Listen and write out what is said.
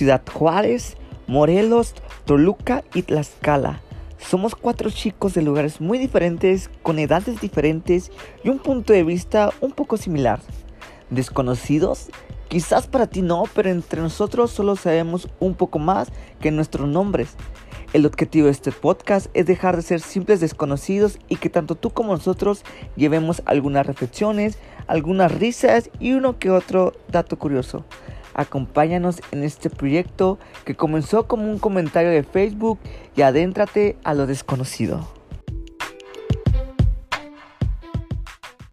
Ciudad Juárez, Morelos, Toluca y Tlaxcala. Somos cuatro chicos de lugares muy diferentes, con edades diferentes y un punto de vista un poco similar. ¿Desconocidos? Quizás para ti no, pero entre nosotros solo sabemos un poco más que nuestros nombres. El objetivo de este podcast es dejar de ser simples desconocidos y que tanto tú como nosotros llevemos algunas reflexiones, algunas risas y uno que otro dato curioso. Acompáñanos en este proyecto que comenzó como un comentario de Facebook y adéntrate a lo desconocido.